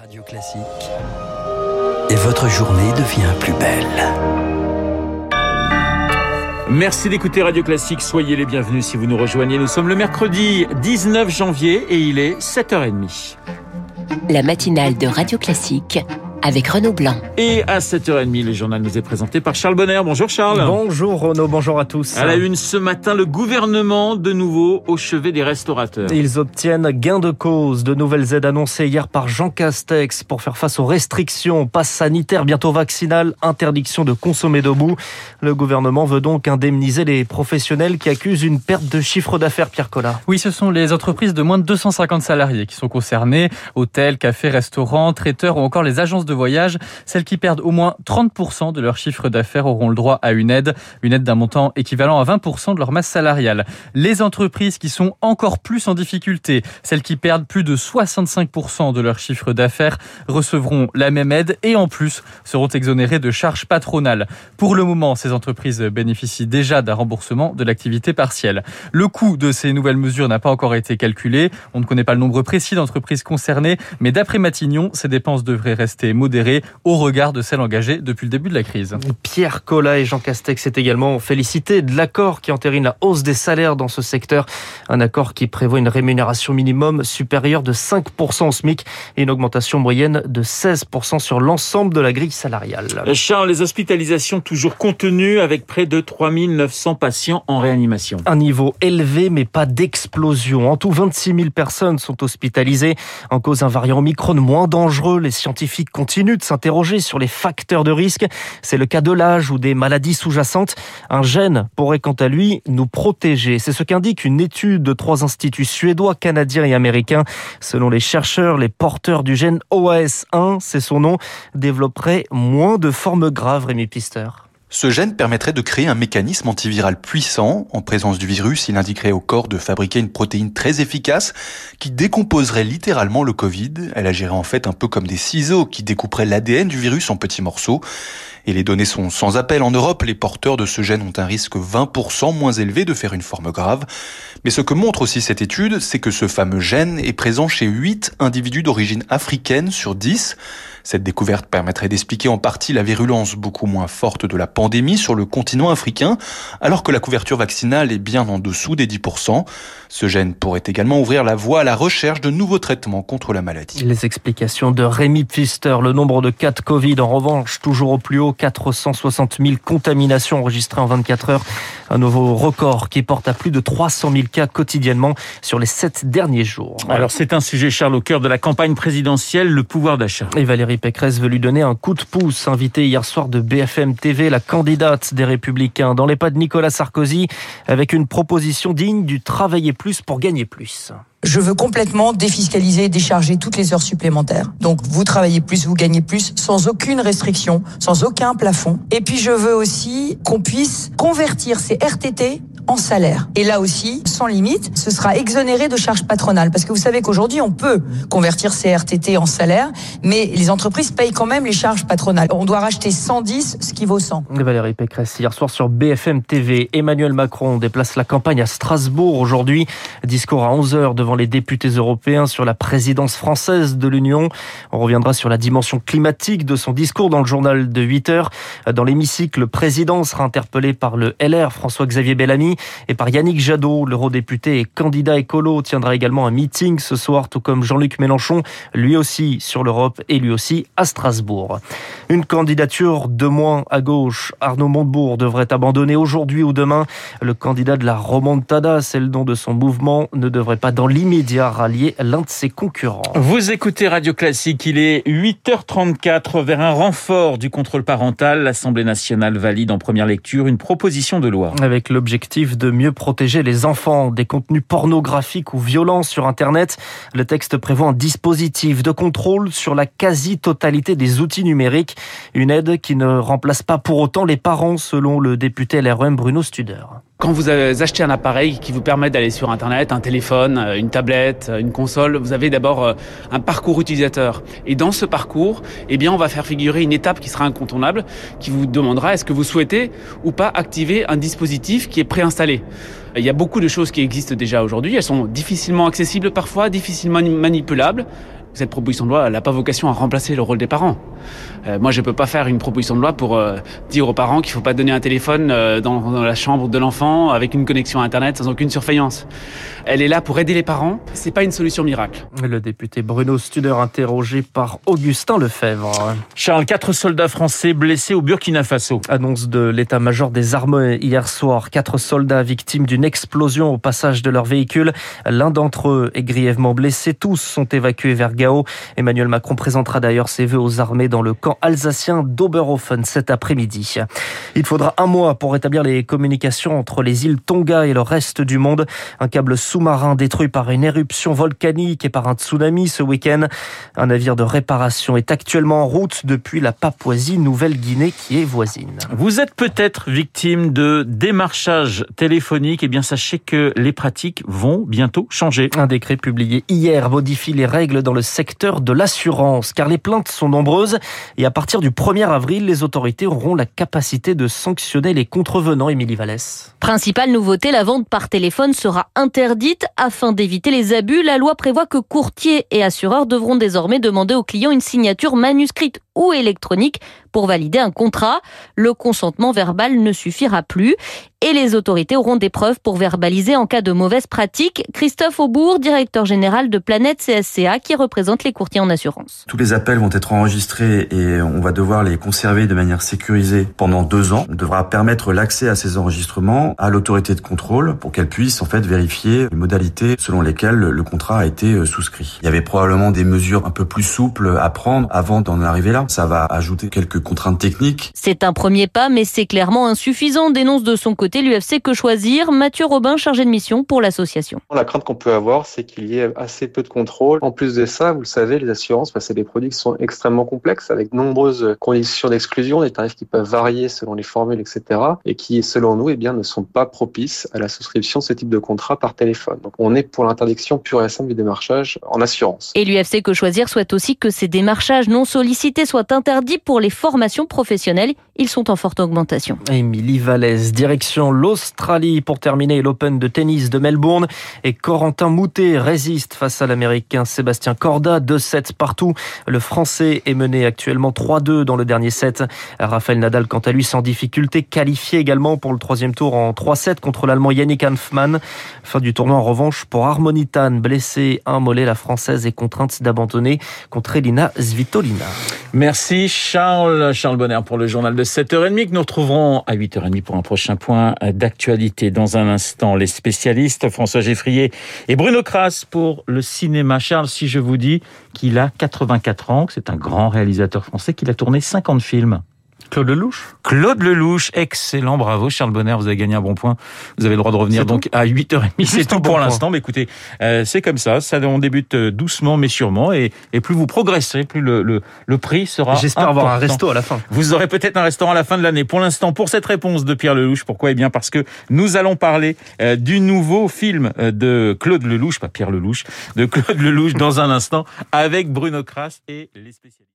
Radio Classique. Et votre journée devient plus belle. Merci d'écouter Radio Classique. Soyez les bienvenus si vous nous rejoignez. Nous sommes le mercredi 19 janvier et il est 7h30. La matinale de Radio Classique avec Renaud Blanc. Et à 7h30, le journal nous est présenté par Charles Bonner. Bonjour Charles. Bonjour Renaud, bonjour à tous. À la une ce matin, le gouvernement de nouveau au chevet des restaurateurs. Ils obtiennent gain de cause. De nouvelles aides annoncées hier par Jean Castex pour faire face aux restrictions, passe sanitaire, bientôt vaccinal, interdiction de consommer debout. Le gouvernement veut donc indemniser les professionnels qui accusent une perte de chiffre d'affaires, Pierre Collat. Oui, ce sont les entreprises de moins de 250 salariés qui sont concernées. Hôtels, cafés, restaurants, traiteurs ou encore les agences de voyage. Celles qui perdent au moins 30% de leur chiffre d'affaires auront le droit à une aide, une aide d'un montant équivalent à 20% de leur masse salariale. Les entreprises qui sont encore plus en difficulté, celles qui perdent plus de 65% de leur chiffre d'affaires, recevront la même aide et en plus seront exonérées de charges patronales. Pour le moment, ces entreprises bénéficient déjà d'un remboursement de l'activité partielle. Le coût de ces nouvelles mesures n'a pas encore été calculé. On ne connaît pas le nombre précis d'entreprises concernées, mais d'après Matignon, ces dépenses devraient rester modérées au regard de celles engagées depuis le début de la crise. Pierre Collat et Jean Castex s'est également félicité de l'accord qui entérine la hausse des salaires dans ce secteur. Un accord qui prévoit une rémunération minimum supérieure de 5% au SMIC et une augmentation moyenne de 16% sur l'ensemble de la grille salariale. Charles, les hospitalisations toujours contenues avec près de 3900 patients en réanimation. Un niveau élevé mais pas d'explosion. En tout, 26 000 personnes sont hospitalisées. En cause un variant Omicron moins dangereux, les scientifiques continuent de s'interroger sur les facteurs de risque. C'est le cas de l'âge ou des maladies sous-jacentes. Un gène pourrait quant à lui nous protéger. C'est ce qu'indique une étude de trois instituts suédois, canadiens et américains. Selon les chercheurs, les porteurs du gène OAS1, c'est son nom, développeraient moins de formes graves, Rémi Pister. Ce gène permettrait de créer un mécanisme antiviral puissant. En présence du virus, il indiquerait au corps de fabriquer une protéine très efficace qui décomposerait littéralement le Covid. Elle agirait en fait un peu comme des ciseaux qui découperaient l'ADN du virus en petits morceaux. Et les données sont sans appel. En Europe, les porteurs de ce gène ont un risque 20% moins élevé de faire une forme grave. Mais ce que montre aussi cette étude, c'est que ce fameux gène est présent chez 8 individus d'origine africaine sur 10. Cette découverte permettrait d'expliquer en partie la virulence beaucoup moins forte de la pandémie sur le continent africain, alors que la couverture vaccinale est bien en dessous des 10%. Ce gène pourrait également ouvrir la voie à la recherche de nouveaux traitements contre la maladie. Les explications de Rémi Pfister. Le nombre de cas de Covid, en revanche, toujours au plus haut, 460 000 contaminations enregistrées en 24 heures. Un nouveau record qui porte à plus de 300 000 cas quotidiennement sur les sept derniers jours. Alors c'est un sujet, Charles, au cœur de la campagne présidentielle, le pouvoir d'achat. Et Valérie Pécresse veut lui donner un coup de pouce. Invité hier soir de BFM TV, la candidate des Républicains dans les pas de Nicolas Sarkozy, avec une proposition digne du travailler plus pour gagner plus. Je veux complètement défiscaliser décharger toutes les heures supplémentaires. Donc vous travaillez plus, vous gagnez plus, sans aucune restriction, sans aucun plafond. Et puis je veux aussi qu'on puisse convertir ces RTT en salaire. Et là aussi, sans limite, ce sera exonéré de charges patronales. Parce que vous savez qu'aujourd'hui, on peut convertir ces RTT en salaire, mais les entreprises payent quand même les charges patronales. On doit racheter 110, ce qui vaut 100. Valérie Pécresse, hier soir sur BFM TV, Emmanuel Macron déplace la campagne à Strasbourg aujourd'hui. Discours à 11h devant les députés européens sur la présidence française de l'Union. On reviendra sur la dimension climatique de son discours dans le journal de 8h. Dans l'hémicycle, le président sera interpellé par le LR François-Xavier Bellamy et par Yannick Jadot, l'eurodéputé et candidat écolo, tiendra également un meeting ce soir, tout comme Jean-Luc Mélenchon, lui aussi sur l'Europe et lui aussi à Strasbourg. Une candidature de moins à gauche. Arnaud Montebourg devrait abandonner aujourd'hui ou demain. Le candidat de la Romontada, c'est le nom de son mouvement, ne devrait pas dans l'immédiat rallier l'un de ses concurrents. Vous écoutez Radio Classique, il est 8h34 vers un renfort du contrôle parental. L'Assemblée nationale valide en première lecture une proposition de loi. Avec l'objectif de mieux protéger les enfants des contenus pornographiques ou violents sur Internet, le texte prévoit un dispositif de contrôle sur la quasi-totalité des outils numériques. Une aide qui ne remplace pas pour autant les parents, selon le député LREM Bruno Studer. Quand vous achetez un appareil qui vous permet d'aller sur Internet, un téléphone, une tablette, une console, vous avez d'abord un parcours utilisateur. Et dans ce parcours, eh bien, on va faire figurer une étape qui sera incontournable, qui vous demandera est-ce que vous souhaitez ou pas activer un dispositif qui est préinstallé. Il y a beaucoup de choses qui existent déjà aujourd'hui. Elles sont difficilement accessibles parfois, difficilement manipulables. Cette proposition de loi n'a pas vocation à remplacer le rôle des parents. Euh, moi, je peux pas faire une proposition de loi pour euh, dire aux parents qu'il faut pas donner un téléphone euh, dans, dans, la chambre de l'enfant avec une connexion à Internet sans aucune surveillance. Elle est là pour aider les parents. C'est pas une solution miracle. Le député Bruno Studer interrogé par Augustin Lefebvre. Charles, quatre soldats français blessés au Burkina Faso. Annonce de l'état-major des armées hier soir. Quatre soldats victimes d'une explosion au passage de leur véhicule. L'un d'entre eux est grièvement blessé. Tous sont évacués vers Gao. Emmanuel Macron présentera d'ailleurs ses vœux aux armées dans le camp alsacien d'Oberhofen cet après-midi. Il faudra un mois pour rétablir les communications entre les îles Tonga et le reste du monde. Un câble sous-marin détruit par une éruption volcanique et par un tsunami ce week-end. Un navire de réparation est actuellement en route depuis la Papouasie-Nouvelle-Guinée qui est voisine. Vous êtes peut-être victime de démarchage téléphonique. Eh bien, sachez que les pratiques vont bientôt changer. Un décret publié hier modifie les règles dans le secteur de l'assurance car les plaintes sont nombreuses et à partir du 1er avril, les autorités auront la capacité de sanctionner les contrevenants. Émilie Vallès. Principale nouveauté, la vente par téléphone sera interdite afin d'éviter les abus. La loi prévoit que courtiers et assureurs devront désormais demander aux clients une signature manuscrite ou électronique pour valider un contrat. Le consentement verbal ne suffira plus et les autorités auront des preuves pour verbaliser en cas de mauvaise pratique. Christophe Aubourg, directeur général de Planète CSCA, qui représente les courtiers en assurance. Tous les appels vont être enregistrés et on va devoir les conserver de manière sécurisée pendant deux ans. On devra permettre l'accès à ces enregistrements à l'autorité de contrôle pour qu'elle puisse en fait vérifier les modalités selon lesquelles le contrat a été souscrit. Il y avait probablement des mesures un peu plus souples à prendre avant d'en arriver là. Ça va ajouter quelques contraintes techniques. C'est un premier pas, mais c'est clairement insuffisant, dénonce de son côté l'UFC Que Choisir, Mathieu Robin, chargé de mission pour l'association. La crainte qu'on peut avoir, c'est qu'il y ait assez peu de contrôle. En plus de ça, vous le savez, les assurances, bah, c'est des produits qui sont extrêmement complexes, avec de nombreuses conditions d'exclusion, des tarifs qui peuvent varier selon les formules, etc., et qui, selon nous, eh bien, ne sont pas propices à la souscription de ce type de contrat par téléphone. Donc, on est pour l'interdiction pure et simple du démarchage en assurance. Et l'UFC Que Choisir souhaite aussi que ces démarchages non sollicités soient interdits pour les formations professionnelles. Ils sont en forte augmentation. Émilie Vallès, direction l'Australie pour terminer l'Open de tennis de Melbourne. Et Corentin Moutet résiste face à l'Américain Sébastien Corda. 2-7 partout. Le Français est mené actuellement 3-2 dans le dernier set. Raphaël Nadal, quant à lui, sans difficulté, qualifié également pour le troisième tour en 3-7 contre l'Allemand Yannick Hanfmann. Fin du tournoi en revanche pour Harmonitan, blessé un mollet. La Française est contrainte d'abandonner contre Elina Svitolina. Merci Charles. Charles Bonner pour le journal de 7h30 que nous retrouverons à 8h30 pour un prochain point d'actualité. Dans un instant, les spécialistes François Geffrier et Bruno Kras pour le cinéma. Charles, si je vous dis qu'il a 84 ans, que c'est un grand réalisateur français, qu'il a tourné 50 films. Claude Lelouch Claude Lelouch, excellent, bravo Charles Bonner, vous avez gagné un bon point. Vous avez le droit de revenir donc à 8h30, c'est tout pour bon l'instant. Mais écoutez, euh, c'est comme ça, ça on débute doucement mais sûrement et, et plus vous progresserez, plus le, le, le prix sera J'espère avoir un resto à la fin. Vous aurez peut-être un restaurant à la fin de l'année. Pour l'instant, pour cette réponse de Pierre Lelouch, pourquoi? Eh bien parce que nous allons parler euh, du nouveau film de Claude Lelouch, pas Pierre Lelouch, de Claude Lelouch dans un instant avec Bruno Kras et les spécialistes.